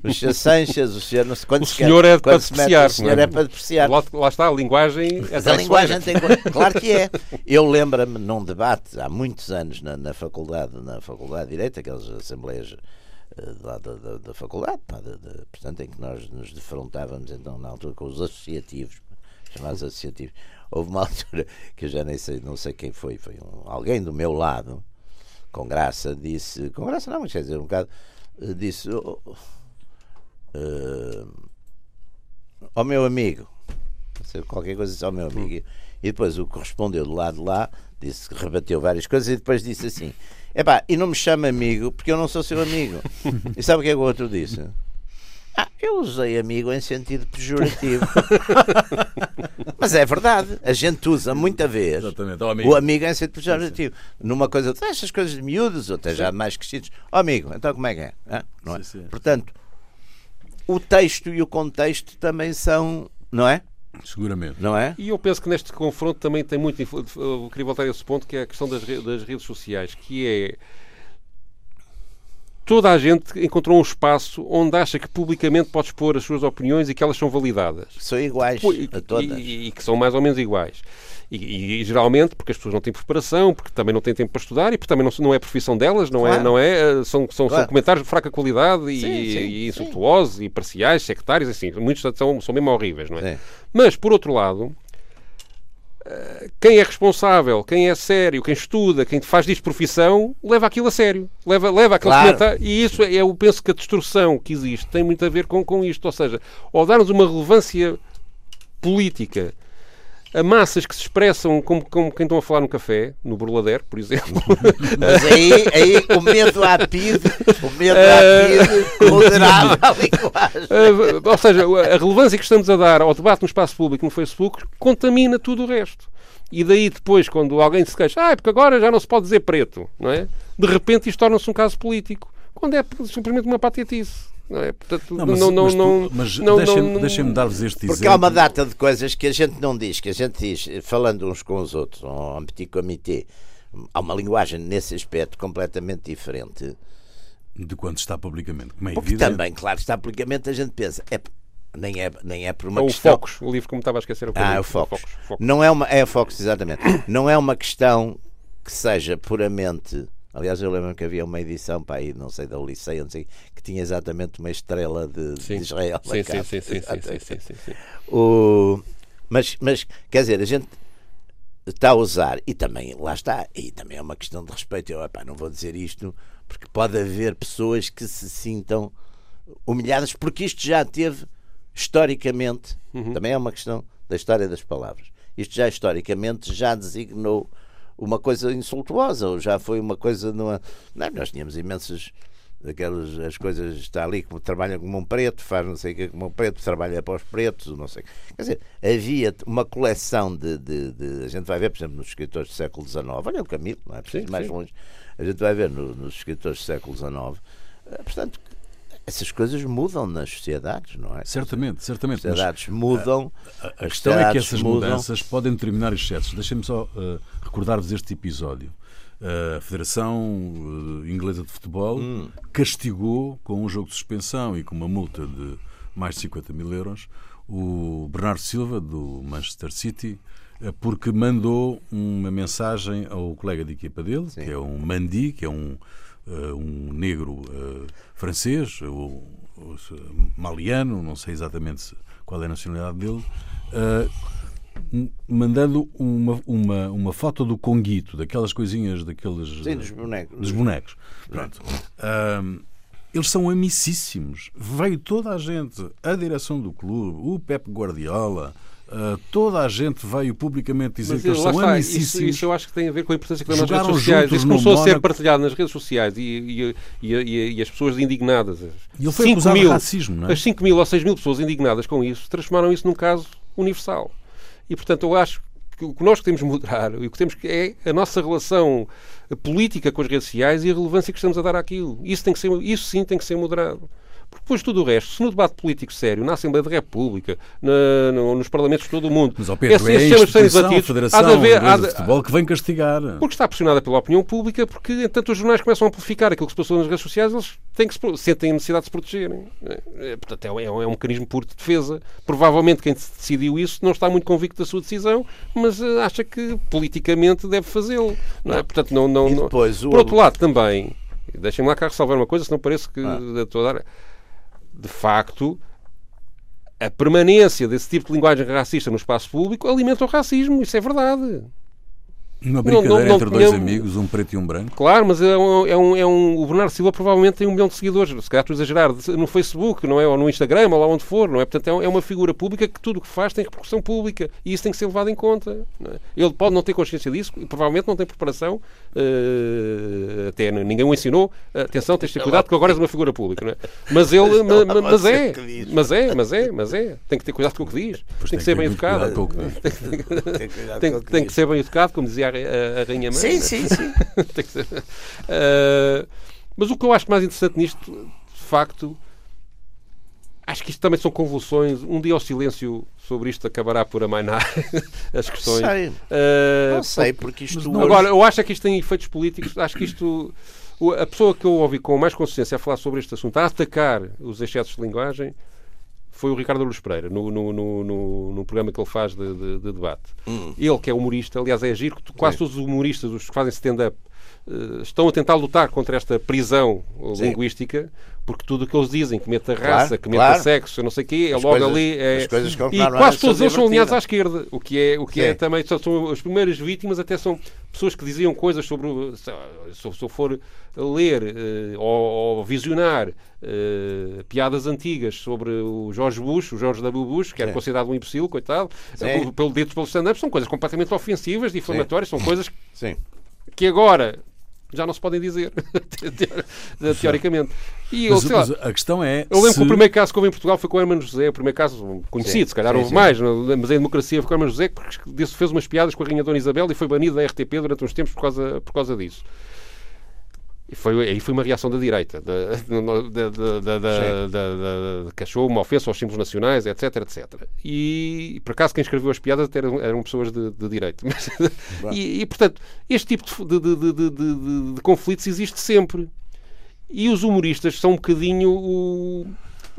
O Sr. Sanches, o Sr. Não sei, quando O se senhor quer, é para quando se mete depreciar, O senhor não é? é para depreciar. Lá, lá está, a linguagem é Mas a linguagem tem. Claro que é. Eu lembro-me num debate há muitos anos na, na faculdade, na faculdade de Direito, aquelas assembleias eh, lá da, da, da faculdade, pá, de- de- portanto, em que nós nos defrontávamos então na altura com os associativos, chamados associativos. Houve uma altura que eu já nem sei, não sei quem foi, foi um- alguém do meu lado, com graça, disse, com graça não, mas quer dizer, um bocado, eh, disse, oh, eh, ó meu amigo, qualquer coisa disse ao meu amigo. E depois o que respondeu do lado de lá, disse que rebateu várias coisas e depois disse assim: Epá, e não me chama amigo porque eu não sou seu amigo. e sabe o que é que o outro disse? Ah, eu usei amigo em sentido pejorativo. Mas é verdade, a gente usa muita vez Exatamente. Ó, amigo. o amigo em sentido pejorativo. Numa coisa, "Ah, estas coisas de miúdos, ou até já mais crescidos. Ó amigo, então como é que é? Não é? Sim, sim. Portanto, o texto e o contexto também são, não é? Seguramente. Não é? E eu penso que neste confronto também tem muito. Eu queria voltar a esse ponto, que é a questão das redes sociais, que é. Toda a gente encontrou um espaço onde acha que publicamente pode expor as suas opiniões e que elas são validadas. São iguais E, a todas. e- e que são mais ou menos iguais. E, e- geralmente porque as pessoas não têm preparação, porque também não têm tempo para estudar e porque também não, não é profissão delas, não é, Claro. não é, eh, são, são, são Claro. comentários de fraca qualidade e, Sim, sim, e sim. insultuosos e parciais, sectários, assim, muitos são, são mesmo horríveis, não é? Sim. Mas, por outro lado, quem é responsável, quem é sério, quem estuda, quem faz disto profissão, leva aquilo a sério. Leva, leva aquele Claro. comentário. E isso, é, eu penso que a destrução que existe tem muito a ver com, com isto. Ou seja, ao darmos uma relevância política a massas que se expressam como, como quem estão a falar no café, no burladeiro, por exemplo. Mas aí, aí o medo à PID, o medo Eh, à PID moderava a linguagem. Uh, ou seja, a relevância que estamos a dar ao debate no espaço público no Facebook contamina tudo o resto. E daí depois, quando alguém se queixa, ah, é porque agora já não se pode dizer preto, não é? De repente isto torna-se um caso político, quando é simplesmente uma patetice. Não é? Portanto, Não, mas, não, não, mas, não, mas não- deixem-me não- deixem-me dar-vos este Porque exemplo. há uma data de coisas que a gente não diz, que a gente diz, falando uns com os outros, um petit comité, há uma linguagem nesse aspecto completamente diferente. De quando está publicamente. Como é Porque evidente. também, claro, está publicamente a gente pensa, é, nem, é, nem é por uma É o questão. Focus, o livro que me estava a esquecer. há Ah, é o. Focus. Focus. Não é uma. É o Focus, exatamente. Não é uma questão que seja puramente. Aliás, eu lembro que havia uma edição, pá, aí, não sei, da Liceu, não sei, que tinha exatamente uma estrela de, de. Israel. Sim, sim, sim, sim, sim, sim, sim, sim. O... Mas, mas, quer dizer, a gente está a usar, e também, lá está, e também é uma questão de respeito. Eu, epá, não vou dizer isto, porque pode haver pessoas que se sintam humilhadas, porque isto já teve, historicamente, também é uma questão da história das palavras. Isto já, historicamente, já designou uma coisa insultuosa, ou já foi uma coisa. Numa... Não, nós tínhamos imensas aquelas as coisas está ali que trabalha como um preto, faz não sei o que como um preto, trabalha para os pretos, não sei. Quer dizer, havia uma coleção de, de, de- a gente vai ver, por exemplo, nos escritores do século XIX, olha o Camilo, não é preciso ir mais sim. longe, a gente vai ver no- nos escritores do século XIX, eh, portanto, essas coisas mudam nas sociedades, não é? As Certamente, certamente. Mas sociedades mudam, a as questão é que essas mudam. mudanças podem determinar excessos. Deixem-me só eh, recordar-vos este episódio. A Federação eh, Inglesa de Futebol Hum. castigou com um jogo de suspensão e com uma multa de mais de 50 mil euros o Bernardo Silva, do Manchester City, eh, porque mandou uma mensagem ao colega de equipa dele, que é um Mandi, que é um, eh, um negro eh, francês, ou, ou maliano, não sei exatamente qual é a nacionalidade dele, m- mandando uma, uma, uma foto do Conguito, daquelas coisinhas, daqueles Sim, dos bonecos. dos bonecos. Pronto. Ahm, eles são amicíssimos. Veio toda a gente, a direção do clube, o Pep Guardiola, ah, toda a gente veio publicamente dizer Mas que eles são está, isso, amicíssimos. isso eu acho que tem a ver com a importância que dão nas redes sociais. Isso começou a ser Mónaco. partilhado nas redes sociais e, e, e, e- e as pessoas indignadas. as E ele foi 5 acusado de mil, racismo, não é? As 5 mil ou 6 mil pessoas indignadas com isso transformaram isso num caso universal. E, portanto, eu acho que o que nós temos de mudar e o que temos que é a nossa relação política com as redes sociais e a relevância que estamos a dar àquilo. Isso, tem que ser, isso sim tem que ser moderado. Porque depois tudo o resto, se no debate político sério, na Assembleia da República, na- no- nos parlamentos de todo o mundo, Mas, Pedro, esses é a temas serem debatidos, Federação há de haver- há de- Futebol que vem castigar. porque está pressionada pela opinião pública, porque entanto os jornais começam a amplificar aquilo que se passou nas redes sociais, eles têm que se, sentem a necessidade de se protegerem. É, é, portanto, é, um- é um- é um mecanismo puro de defesa. Provavelmente quem decidiu isso não está muito convicto da sua decisão, mas eh, acha que politicamente deve fazê-lo. Não é? Portanto, não, não, não- depois o- Por outro lado, também, deixem-me lá cá ressalvar uma coisa, senão parece que Ah. estou a dar. De facto, a permanência desse tipo de linguagem racista no espaço público alimenta o racismo, isso é verdade. Uma Não- brincadeira não- não entre dois tínhamos- amigos, um preto e um branco. Claro, mas é um, é um, é um- o Bernardo Silva provavelmente tem um milhão de seguidores, se calhar estou a exagerar, no Facebook, não é? Ou no Instagram, ou lá onde for, não é? Portanto, é um- é uma figura pública que tudo o que faz tem repercussão pública e isso tem que ser levado em conta. não é? Ele pode não ter consciência disso, e provavelmente não tem preparação, eh, até ninguém o ensinou. Atenção, tens de ter cuidado porque agora és uma figura pública, não é? Mas ele, ma- ma- mas é, mas é, mas é, mas é. Tem que ter cuidado com o que diz, tem que ser bem educado. Tem que ser bem educado, como dizia a, a, a Rainha Mãe. Sim, não é? sim, sim. Tem que ser. Uh, mas o que eu acho mais interessante nisto, de facto, acho que isto também são convulsões. Um dia o silêncio sobre isto acabará por amainar as questões. Sei. Uh, Não sei, porque isto não- hoje- Agora, eu acho é que isto tem efeitos políticos. Acho que isto. a pessoa que eu ouvi com mais consciência a falar sobre este assunto, a atacar os excessos de linguagem, foi o Ricardo Luz Pereira, no, no, no, no- programa que ele faz de, de- de debate. Ele, que é humorista, aliás, é giro, quase todos os humoristas, os que fazem stand-up, estão a tentar lutar contra esta prisão eh, Sim. linguística, porque tudo o que eles dizem, que meta raça, Claro, que meta claro. sexo, não sei o quê, é As logo coisas- ali. É... e quase todos eles são alinhados à esquerda, o que é, o que é Sim. também são, as primeiras vítimas, até são pessoas que diziam coisas sobre. Se, eu for ler eh, ou, ou visionar eh, piadas antigas sobre o George Bush, o George W. Bush, que era Sim. considerado um imbecil, coitado, Sim. pelo, dito pelo stand-up, são coisas completamente ofensivas, difamatórias, são coisas Sim. que agora já não se podem dizer, teoricamente. E eu, Mas, lá, a questão é. eu lembro se- que o primeiro caso que houve em Portugal foi com o Hermano José, o primeiro caso conhecido, Sim, se calhar sim, houve sim. mais, mas em democracia foi com o Hermano José, porque disse- fez umas piadas com a Rainha Dona Isabel e foi banido da RTP durante uns tempos por causa, por causa disso. E foi, aí foi uma reação da direita, que achou uma ofensa aos símbolos nacionais, etc, etc. E, por acaso, quem escreveu as piadas eram, eram pessoas de, de direita. Mas- e, e, portanto, este tipo de, de, de, de, de- de- de conflitos existe sempre. E os humoristas são um bocadinho o.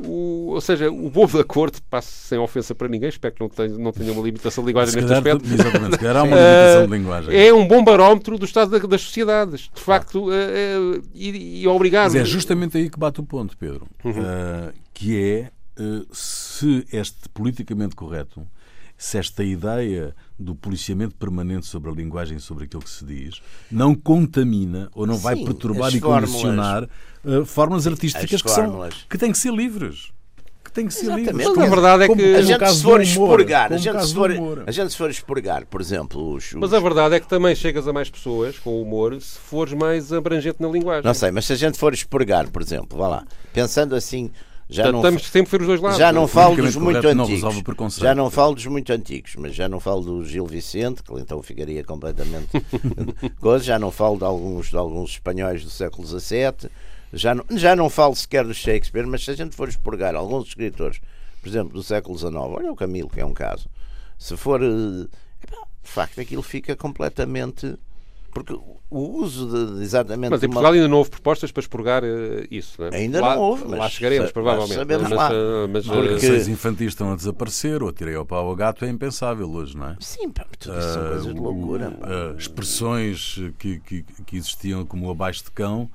o- ou seja, o bobo da corte, passo sem ofensa para ninguém, espero que não tenha, não tenha uma limitação de linguagem neste aspecto. exatamente, se calhar há uma limitação de linguagem. É um bom barómetro do estado da- das sociedades. De facto, é, é, e, e obrigar. Mas é justamente aí que bate o ponto, Pedro. Uhum. Ah, que é ah, se este politicamente correto, se esta ideia do policiamento permanente sobre a linguagem e sobre aquilo que se diz não contamina ou não vai Sim, perturbar as e fórmulas. condicionar ah, formas artísticas as que, são, fórmulas. que têm que ser livres. Que têm que ser Exatamente. livres. Mas a verdade é que- como A o gente se for expurgar, a o gente se for, a gente se for expurgar, por exemplo, os, Mas os- a verdade é que também chegas a mais pessoas com humor se fores mais abrangente na linguagem. não sei, mas se a gente for expurgar, por exemplo, vá lá, pensando assim, já Portanto, não Estamos sempre a ver os dois lados. Já não falo dos muito antigos. Já não falo dos muito antigos, mas já não falo do Gil Vicente, que então ficaria completamente coisa. Já não falo de alguns, de alguns espanhóis do século XVII. Já não, já não falo sequer do Shakespeare, mas se a gente for expurgar alguns escritores, por exemplo, do século XIX, olha o Camilo, que é um caso. Se for. eh, epá, de facto, aquilo fica completamente. Porque o uso de, de exatamente. Mas em uma- Portugal ainda não houve propostas para expurgar eh, isso. Não é? Ainda lá, não houve, mas Lá chegaremos, sa- provavelmente. sabemos mas, lá. eh, mas, Porque eh, infantis estão a desaparecer, ou atirei ao pau ao gato, é impensável hoje, não é? Sim, pá, mas tudo isso são Ah, coisas de loucura. ah, expressões que, que, que existiam como o abaixo de cão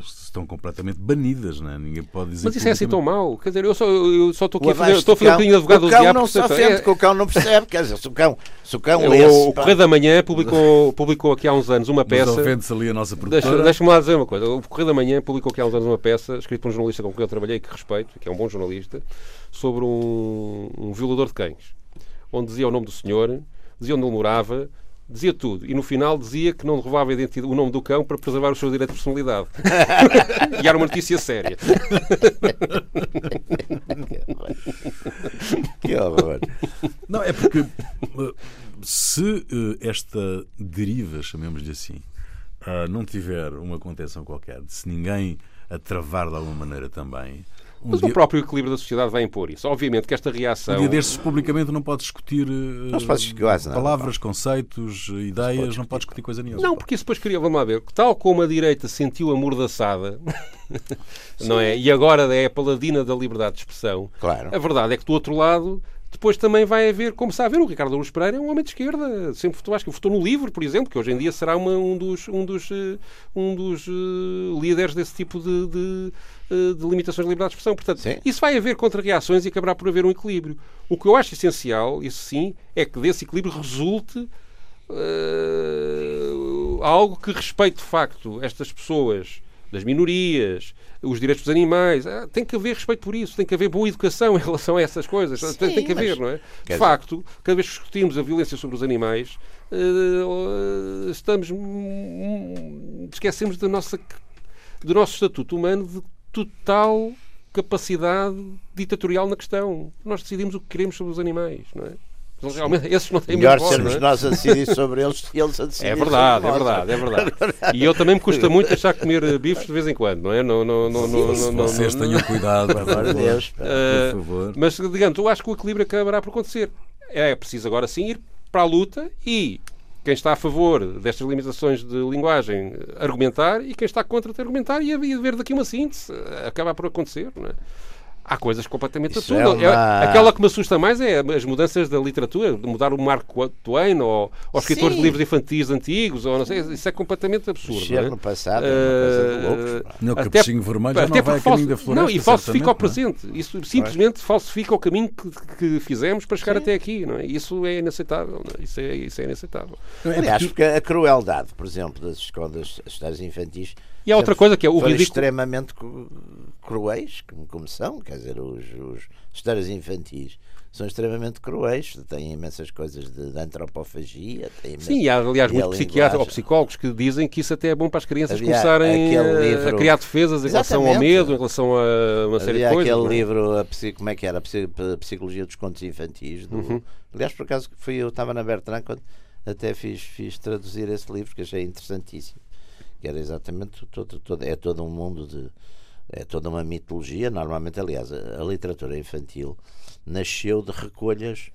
estão completamente banidas, não é? Ninguém pode dizer mas isso é assim tão mau. Quer dizer, eu só, eu só estou aqui O a fazer, estou a fazer um cão- bocadinho de advogado o do cão diabo. não se porque, ofende, é- que o cão não percebe. Quer dizer, se o cão, se o cão o- lesse, o Correio da Manhã publicou, publicou aqui há uns anos uma Mas peça. ofende-se ali a nossa Deixa- produtora. Deixa-me lá dizer uma coisa. O Correio da Manhã publicou aqui há uns anos uma peça, escrita por um jornalista com quem eu trabalhei, que respeito, que é um bom jornalista, sobre um, um violador de cães. Onde dizia o nome do senhor, dizia onde ele morava, dizia tudo. E no final dizia que não derrubava a identidade, o nome do cão para preservar o seu direito de personalidade. e era uma notícia séria. que horror. Não, é porque uh, se uh, esta deriva, chamemos-lhe assim, uh, não tiver uma contenção qualquer, se ninguém a travar de alguma maneira também, um Mas dia, o próprio equilíbrio da sociedade vai impor isso. Obviamente que esta reação. um dia destes publicamente não pode discutir uh, Não se pode quase nada, palavras, conceitos, ideias, não pode discutir coisa nenhuma. Não, porque isso depois queria, vamos lá ver, tal como a direita sentiu amordaçada, não é? E agora é a paladina da liberdade de expressão. Claro. A verdade é que do outro lado, depois também vai haver, como está a ver, o Ricardo Luz Pereira é um homem de esquerda. Sempre votou, acho que votou no livro, por exemplo, que hoje em dia será uma- um dos, um dos, eh, um dos eh, líderes desse tipo de, de, eh, de limitações de liberdade de expressão. Portanto, Sim. isso vai haver contra-reações e acabará por haver um equilíbrio. O que eu acho essencial, isso sim, é que desse equilíbrio resulte eh, algo que respeite de facto estas pessoas das minorias, os direitos dos animais. Ah, tem que haver respeito por isso, tem que haver boa educação em relação a essas coisas. tem, tem que haver, não é? De facto, cada vez que discutimos a violência sobre os animais, eh, estamos. hum, esquecemos da nossa, do nosso estatuto humano de total capacidade ditatorial na questão. Nós decidimos o que queremos sobre os animais, não é? Eles Realmente, esses não têm Melhor voz, sermos é? nós a decidir sobre eles e eles a decidir É verdade, é sobre nós. verdade, é verdade. E eu também me custa muito deixar comer eh, bifes de vez em quando, não é? Não, não, não, não, não, não, Vocês não- tenham cuidado, por favor. Deus. Eh, Por favor. mas, digamos, eu acho que o equilíbrio acabará por acontecer. É preciso agora sim ir para a luta e quem está a favor destas limitações de linguagem argumentar e quem está contra ter argumentar e haver daqui uma síntese. Acaba por acontecer, não é? Há coisas completamente Isso absurdas. é uma- Aquela que me assusta mais é as mudanças da literatura, de mudar o Mark Twain ou, ou escritores Sim. de livros infantis antigos, ou não sei, isso é completamente absurdo. Não é? no passado é uma coisa de loucos, pá. Não, Até- capuchinho vermelho já até não vai caminho da floresta, Não, e falsifica o não é? presente. Isso simplesmente falsifica o caminho que, que fizemos para chegar até aqui. Não é? Isso é inaceitável. não é? Isso, é, isso é inaceitável. É Aliás, porque a crueldade, por exemplo, das escolas, das histórias infantis. E há outra coisa que é o ridículo. extremamente cru- cruéis, como, são, quer dizer, os, os histórias infantis são extremamente cruéis, têm imensas coisas de, de antropofagia. Sim, há, aliás, muitos psiquiatras ou psicólogos que dizem que isso até é bom para as crianças Havia começarem aquele a- livro- criar defesas em relação ao Exatamente. medo, em relação a uma série Havia de coisas. aquele não é? livro, a como é que era? A Psicologia dos Contos Infantis. Do, Uhum. Aliás, por acaso, fui, eu estava na Bertrand quando até fiz, fiz traduzir esse livro, que achei interessantíssimo. Que era exatamente todo, todo, é todo um mundo de. É toda uma mitologia. Normalmente, aliás, a, a literatura infantil nasceu de recolhas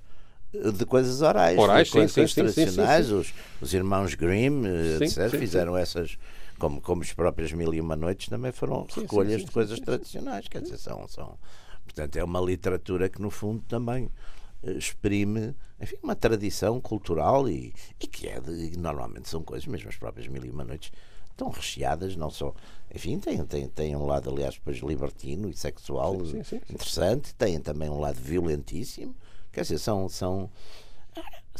eh, de coisas orais, Orais, de coisas sim, sim, tradicionais. sim, Os, os irmãos Grimm, eh, etc., fizeram essas. Como, como as próprias Mil e Uma Noites também foram recolhas de coisas tradicionais. Quer dizer, são, são, Portanto, é uma literatura que, no fundo, também eh, exprime enfim, uma tradição cultural e, e que é de, normalmente são coisas, mesmo as próprias Mil e Uma Noites, estão recheadas, não só. Enfim, tem, tem, tem um lado, aliás, depois libertino e sexual Sim, sim, sim, interessante, tem também um lado violentíssimo. Quer dizer, são. são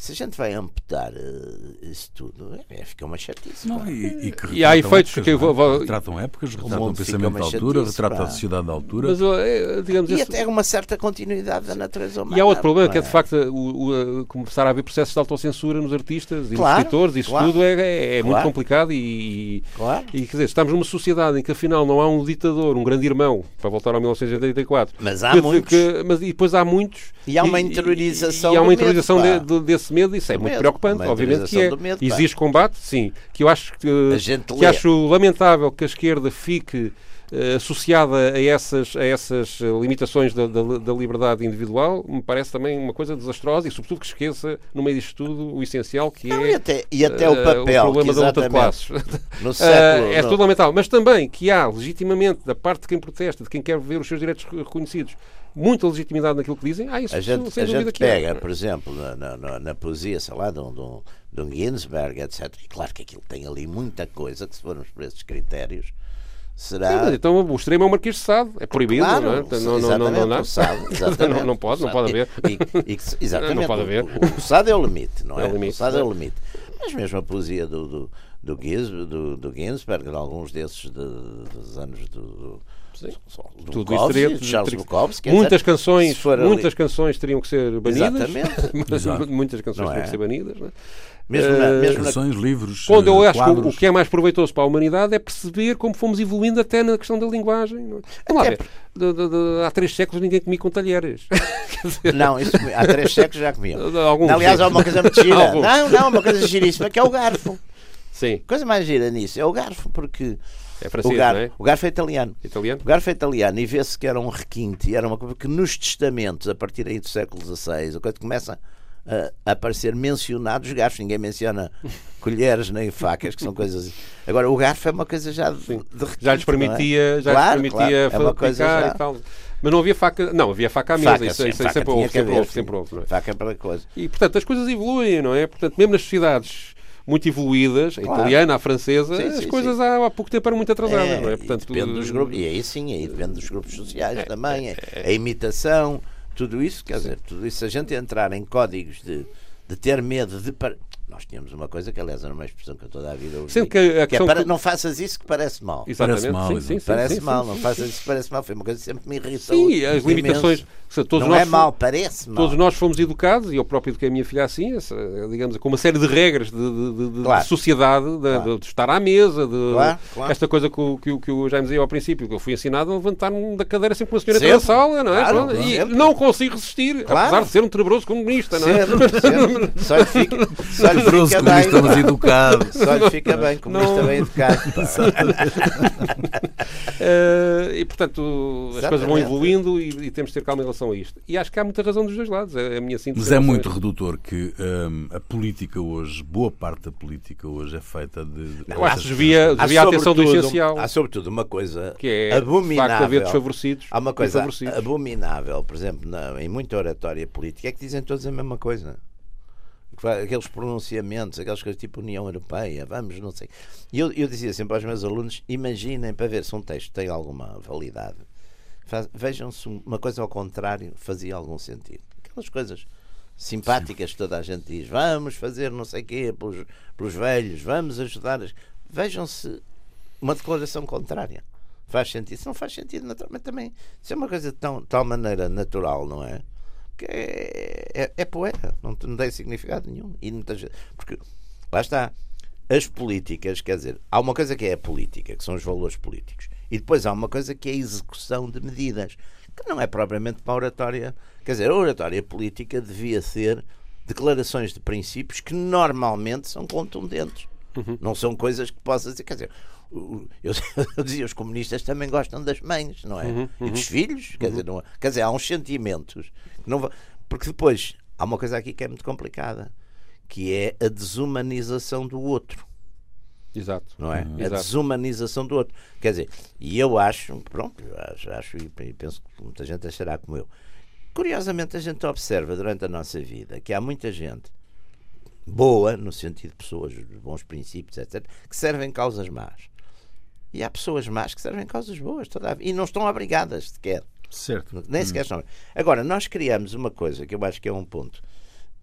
se a gente vai amputar eh, isso tudo, é, fica uma chatice. Não, e, e que E há retratam efeitos épocas, que eu vou- é? vou- retratam épocas, retratam o fica pensamento da altura, chatice, retratam a sociedade da altura. Mas, eh, digamos, E esse- até uma certa continuidade da natureza humana. E há outro problema, não que é de facto o, o- a- começar a haver processos de autocensura nos artistas e nos Claro, escritores. Isso claro. tudo é, é- é muito Claro. complicado e, Claro. e, quer dizer, estamos numa sociedade em que afinal não há um ditador, um grande irmão, para voltar ao 1984. Mas há que- muitos. que- mas, e depois há muitos. E há uma interiorização E, há uma medo, interiorização pá. de- de- desse medo, isso é Do muito medo, preocupante, obviamente que é. medo, pá. Existe combate, sim. Que eu acho que, que acho lamentável que a esquerda fique eh, associada a essas, a essas eh, limitações da, da, da liberdade individual, me parece também uma coisa desastrosa e, sobretudo, que esqueça, no meio disto tudo, o essencial que Não, é e até, e até o eh, papel problema que da luta de classes. no século, é no- tudo lamentável. Mas também que há, legitimamente, da parte de quem protesta, de quem quer ver os seus direitos reconhecidos, muita legitimidade naquilo que dizem. Ah, isso a gente, sem a gente é. pega, por exemplo, na, na- na- poesia, sei lá, de um, de um- de um Ginsberg, etc. E claro que aquilo tem ali muita coisa que, se formos por esses critérios, Sim, será. mas então o extremo é o Marquês de Sade. É proibido, Claro, não é? Não, não, não, não, não, Sade, não, não pode, não pode haver. E- e exatamente. Não pode haver. O, o Sade é o limite, não é? É o limite, o Sade é não o é? limite. Mas mesmo a poesia do, do, do, Giz, do, do Ginsberg, de alguns desses de- dos anos do. do Sim. do Tudo isso Bukowski, teria, de Charles teria- Bukowski, muitas canções, for ali- muitas canções teriam que ser banidas. Exatamente. Muitas canções Não teriam é? que ser banidas. não é? Mesmo na, Eh, mesmo na Canções, livros, Quando eu eh, acho que o- que é mais proveitoso para a humanidade é perceber como fomos evoluindo até na questão da linguagem. não é? Lá ver. De- de- de- há três séculos ninguém comia com talheres. Não, isso há três séculos já comiam. Alguns, Aliás, sim. há uma coisa muito gira. Alguns. Não, não, uma coisa giríssima que é o garfo. Sim, A coisa mais gira nisso é o garfo, porque é o, francês, gar, não é? o garfo é italiano. Italiano? O garfo é italiano e vê-se que era um requinte, e era uma coisa que nos testamentos, a partir aí do século XVI, a coisa começa a, aparecer mencionados garfos. Ninguém menciona colheres nem facas, que são coisas. Agora, o garfo é uma coisa já de, de requinte. Já lhes não é? permitia, já Claro, lhes permitia claro, é uma coisa já- e tal. Mas não havia faca, não, havia faca à mesa, Faca, isso, sim, isso faca sempre houve, sempre houve, sempre houve, é? Faca para coisa. E, portanto, as coisas evoluem, não é? Portanto, mesmo nas sociedades muito evoluídas, a Claro. italiana, a francesa, Sim, as sim, coisas sim. há, há pouco tempo eram muito atrasadas, É, não é? Portanto, depende dos grupos, e aí sim, aí depende dos grupos sociais também, a imitação, tudo isso, quer dizer, tudo isso, se a gente entrar em códigos de, de ter medo de. Nós tínhamos uma coisa que, aliás, era uma expressão que eu toda a vida ouvi, que a que é para, que- não faças isso que parece mal. Exatamente, Parece mal, sim, sim, sim, Parece sim, mal, sim, não sim, faças sim. isso que parece mal. Foi uma coisa que sempre me irritou. Sim, as imenso. limitações. se Todos não nós é mal, parece mal. Todos nós fomos educados, e eu próprio eduquei a minha filha assim, essa, digamos, com uma série de regras de, de- de- de Claro. sociedade, de, Claro. de estar à mesa, de Claro, claro. esta coisa que, o- que, que o Jaime dizia ao princípio, que eu fui ensinado a levantar-me da cadeira sempre com a senhora na sala, não é? E não consigo resistir, Claro. apesar de ser um tenebroso comunista, não é? Sempre, sempre. Só lhe fica, só fica comunista, bem. mas educado. Só lhe fica bem, comunista Não. bem educado. pá. Eh, e, portanto, as coisas vão evoluindo e, e temos de ter calma em relação a isto. E acho que há muita razão dos dois lados. É a minha síntese. Mas é muito isto. redutor que hum, a política hoje, boa parte da política hoje é feita de. de Eu acho que desvia, Há desvia a atenção do essencial, Há sobretudo uma coisa que é facto de abominável. haver desfavorecidos. Há uma coisa favorecidos. abominável, por exemplo, na- em muita oratória política, é que dizem todos a mesma coisa. Aqueles pronunciamentos, aquelas coisas tipo União Europeia, vamos, não sei. E eu, eu dizia sempre aos meus alunos: imaginem para ver se um texto tem alguma validade. Faz- Vejam se uma coisa ao contrário fazia algum sentido. Aquelas coisas simpáticas que toda a gente diz: vamos fazer não sei o quê pelos, pelos velhos, vamos ajudar. as-" Vejam se uma declaração contrária faz sentido. Se não faz sentido, naturalmente também. Isso é uma coisa de tão, tal maneira natural, não é? Que é, é, é poeira, não, não tem significado nenhum. E muita gente, porque lá está. As políticas, quer dizer, há uma coisa que é a política, que são os valores políticos, e depois há uma coisa que é a execução de medidas, que não é propriamente uma oratória. Quer dizer, a oratória política devia ser declarações de princípios que normalmente são contundentes. Não são coisas que possas dizer. Quer dizer, eu, eu dizia, os comunistas também gostam das mães, não é? E dos filhos. Quer, dizer, não, quer dizer, há uns sentimentos. Não, porque depois há uma coisa aqui que é muito complicada, que é a desumanização do outro Exato. não é? A Uhum. Exato. desumanização do outro. Quer dizer, e eu acho, pronto, eu acho, acho e e penso que muita gente achará como eu. Curiosamente, a gente observa durante a nossa vida que há muita gente boa, no sentido de pessoas de bons princípios, etc., que servem causas más. E há pessoas más que servem causas boas toda a vida, e não estão obrigadas sequer. Certo. Nem sequer estão. Agora, nós criamos uma coisa que eu acho que é um ponto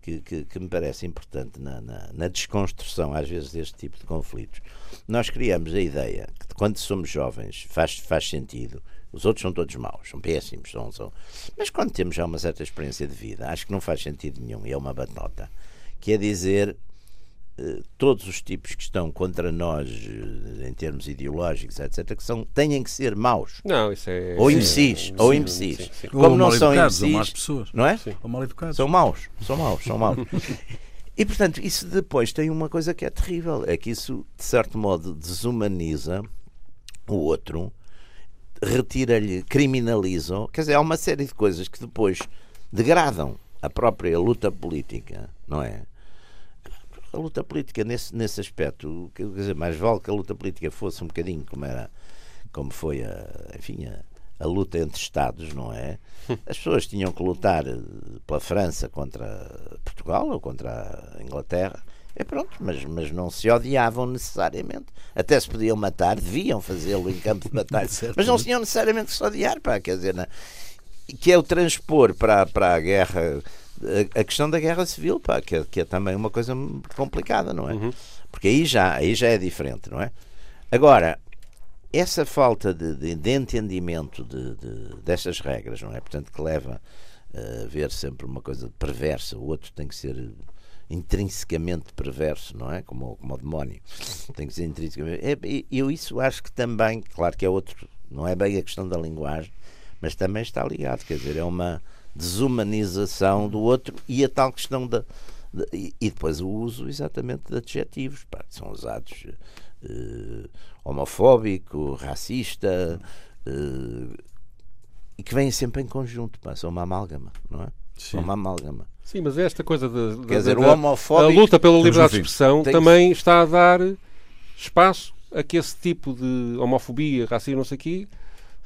que, que, que me parece importante na, na, na desconstrução, às vezes, deste tipo de conflitos. Nós criamos a ideia que quando somos jovens faz, faz sentido. Os outros são todos maus, são péssimos, são, são. Mas quando temos já uma certa experiência de vida, acho que não faz sentido nenhum, e é uma batota, que é dizer todos os tipos que estão contra nós eh, em termos ideológicos, etc., que são, têm que ser maus. Não, isso é. Ou imbecis, ou imbecis. Como Ou não são imbecis, pessoas. não é? Ou mal educados. São maus, são maus, são maus. E portanto, isso depois tem uma coisa que é terrível: é que isso, de certo modo, desumaniza o outro, retira-lhe, criminaliza. Quer dizer, há uma série de coisas que depois degradam a própria luta política, não é? A luta política, nesse, nesse aspecto, quer dizer, mais vale que a luta política fosse um bocadinho como era, como foi a, enfim, a, a luta entre Estados, não é? As pessoas tinham que lutar eh, pela França contra Portugal ou contra a Inglaterra. É pronto, mas, mas não se odiavam necessariamente. Até se podiam matar, deviam fazê-lo em campo de batalha. mas não se tinham necessariamente que se odiar, pá, quer dizer, não- que é o transpor para, para a guerra a, a questão da guerra civil, pá, que, é, que é também uma coisa complicada, não é? Porque aí já, aí já é diferente, não é? Agora, essa falta de, de, de entendimento de, de, destas regras, não é? Portanto, que leva eh, a ver sempre uma coisa perversa, o outro tem que ser intrinsecamente perverso, não é? Como, como o demónio. Tem que ser intrinsecamente. É, eu isso acho que também, claro que é outro, não é bem a questão da linguagem, mas também está ligado, quer dizer, é uma desumanização do outro e a tal questão da. de- e, e depois o uso exatamente de adjetivos, pá, que são usados eh, homofóbico, racista, eh, e que vêm sempre em conjunto, pá, são uma amálgama, não é? São uma amálgama. Sim, mas esta coisa de, de- Quer dizer, de- o da- homofóbico- a luta pela liberdade de expressão Tem também está a dar espaço a que esse tipo de homofobia, racismo, não sei o quê,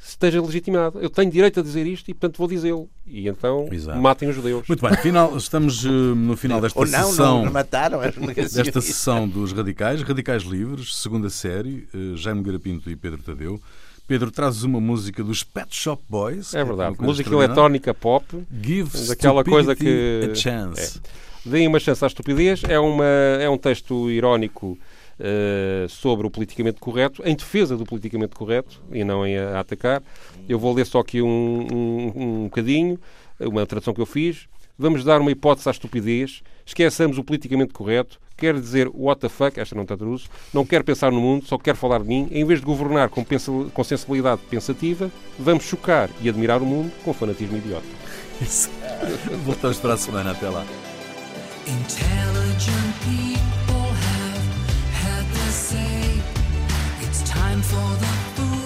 esteja legitimado. Eu tenho direito a dizer isto e, portanto, vou dizê-lo. E então Exato. matem os judeus. Muito bem, final, estamos eh, no final desta Ou não, sessão. não, não mataram as negacionistas. Desta sessão dos Radicais, Radicais Livres, segunda série, eh, Jaime Garapinto e Pedro Tadeu. Pedro, trazes uma música dos Pet Shop Boys. É que verdade. coisa Música eletrónica pop. Give daquela coisa que- a chance. Deem uma chance à estupidez. É, uma, é um texto irónico eh, sobre o politicamente correto, em defesa do politicamente correto e não em a, a atacar. Eu vou ler só aqui um, um, um bocadinho, uma tradução que eu fiz. Vamos dar uma hipótese à estupidez. Esqueçamos o politicamente correto. Quer dizer what the fuck, esta não está traduzo, não quer pensar no mundo, só quer falar de mim. Em vez de governar com, pensa, com sensibilidade pensativa, vamos chocar e admirar o mundo com fanatismo idiota. Voltamos para a semana. Até lá. Intelligent people for the foolish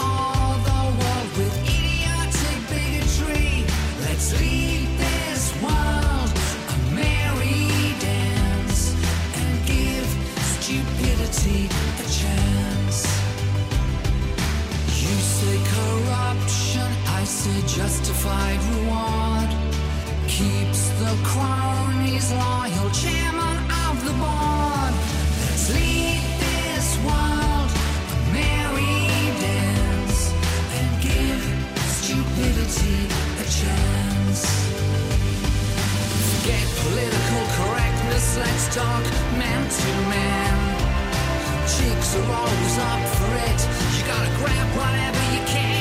all the world with idiotic bigotry. Let's this world a merry dance and give stupidity a chance. You say corruption, I say justified reward. Keeps the cronies loyal, chairman of the board. Let's talk man to man. Chicks are always up for it. You gotta grab whatever you can.